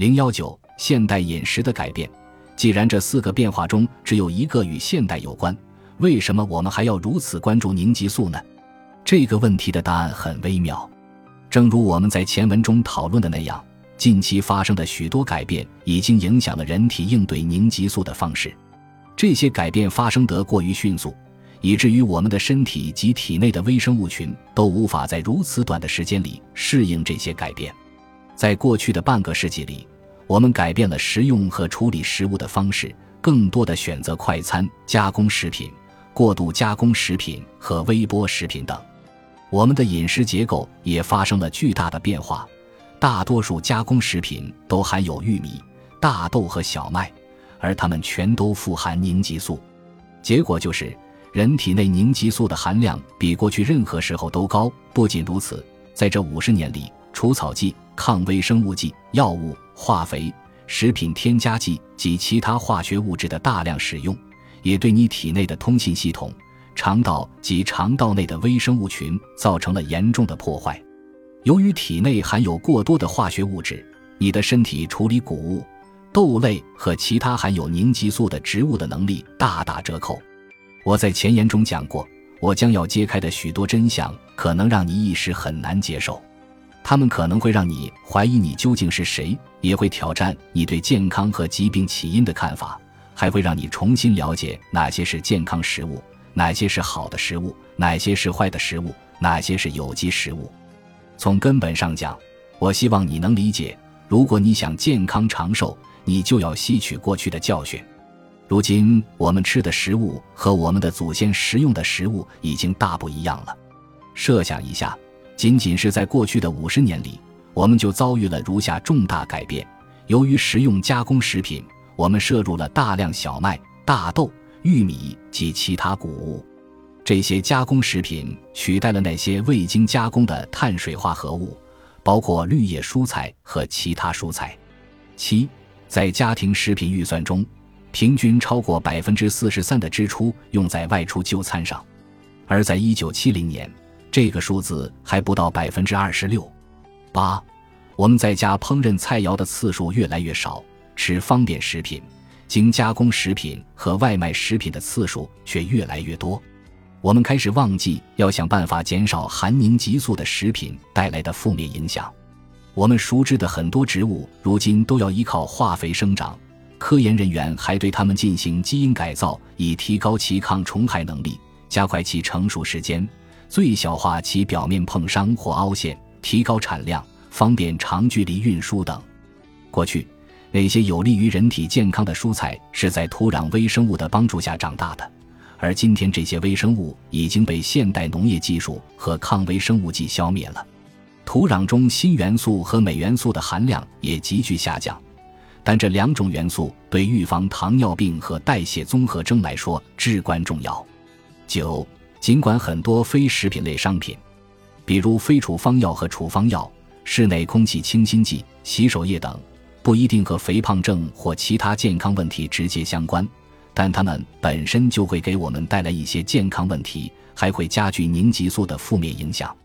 零幺九，现代饮食的改变。既然这四个变化中只有一个与现代有关，为什么我们还要如此关注凝集素呢？这个问题的答案很微妙。正如我们在前文中讨论的那样，近期发生的许多改变已经影响了人体应对凝集素的方式。这些改变发生得过于迅速，以至于我们的身体及体内的微生物群都无法在如此短的时间里适应这些改变。在过去的半个世纪里，我们改变了食用和处理食物的方式，更多的选择快餐、加工食品、过度加工食品和微波食品等。我们的饮食结构也发生了巨大的变化，大多数加工食品都含有玉米、大豆和小麦，而它们全都富含凝集素。结果就是，人体内凝集素的含量比过去任何时候都高。不仅如此，在这五十年里，除草剂。抗微生物剂、药物、化肥、食品添加剂及其他化学物质的大量使用，也对你体内的通信系统、肠道及肠道内的微生物群造成了严重的破坏。由于体内含有过多的化学物质，你的身体处理谷物、豆类和其他含有凝集素的植物的能力大打折扣。我在前言中讲过，我将要揭开的许多真相，可能让你一时很难接受。他们可能会让你怀疑你究竟是谁，也会挑战你对健康和疾病起因的看法，还会让你重新了解哪些是健康食物，哪些是好的食物，哪些是坏的食物，哪些是有机食物。从根本上讲，我希望你能理解：如果你想健康长寿，你就要吸取过去的教训。如今我们吃的食物和我们的祖先食用的食物已经大不一样了。设想一下。仅仅是在过去的五十年里，我们就遭遇了如下重大改变：由于食用加工食品，我们摄入了大量小麦、大豆、玉米及其他谷物。这些加工食品取代了那些未经加工的碳水化合物，包括绿叶蔬菜和其他蔬菜。七，在家庭食品预算中，平均超过百分之四十三的支出用在外出就餐上，而在一九七零年。这个数字还不到百分之二十六。八，我们在家烹饪菜肴的次数越来越少，吃方便食品、经加工食品和外卖食品的次数却越来越多。我们开始忘记要想办法减少含凝激素的食品带来的负面影响。我们熟知的很多植物如今都要依靠化肥生长，科研人员还对它们进行基因改造，以提高其抗虫害能力，加快其成熟时间。最小化其表面碰伤或凹陷，提高产量，方便长距离运输等。过去，那些有利于人体健康的蔬菜是在土壤微生物的帮助下长大的，而今天这些微生物已经被现代农业技术和抗微生物剂消灭了。土壤中锌元素和镁元素的含量也急剧下降，但这两种元素对预防糖尿病和代谢综合征来说至关重要。九。尽管很多非食品类商品，比如非处方药和处方药、室内空气清新剂、洗手液等，不一定和肥胖症或其他健康问题直接相关，但它们本身就会给我们带来一些健康问题，还会加剧凝集素的负面影响。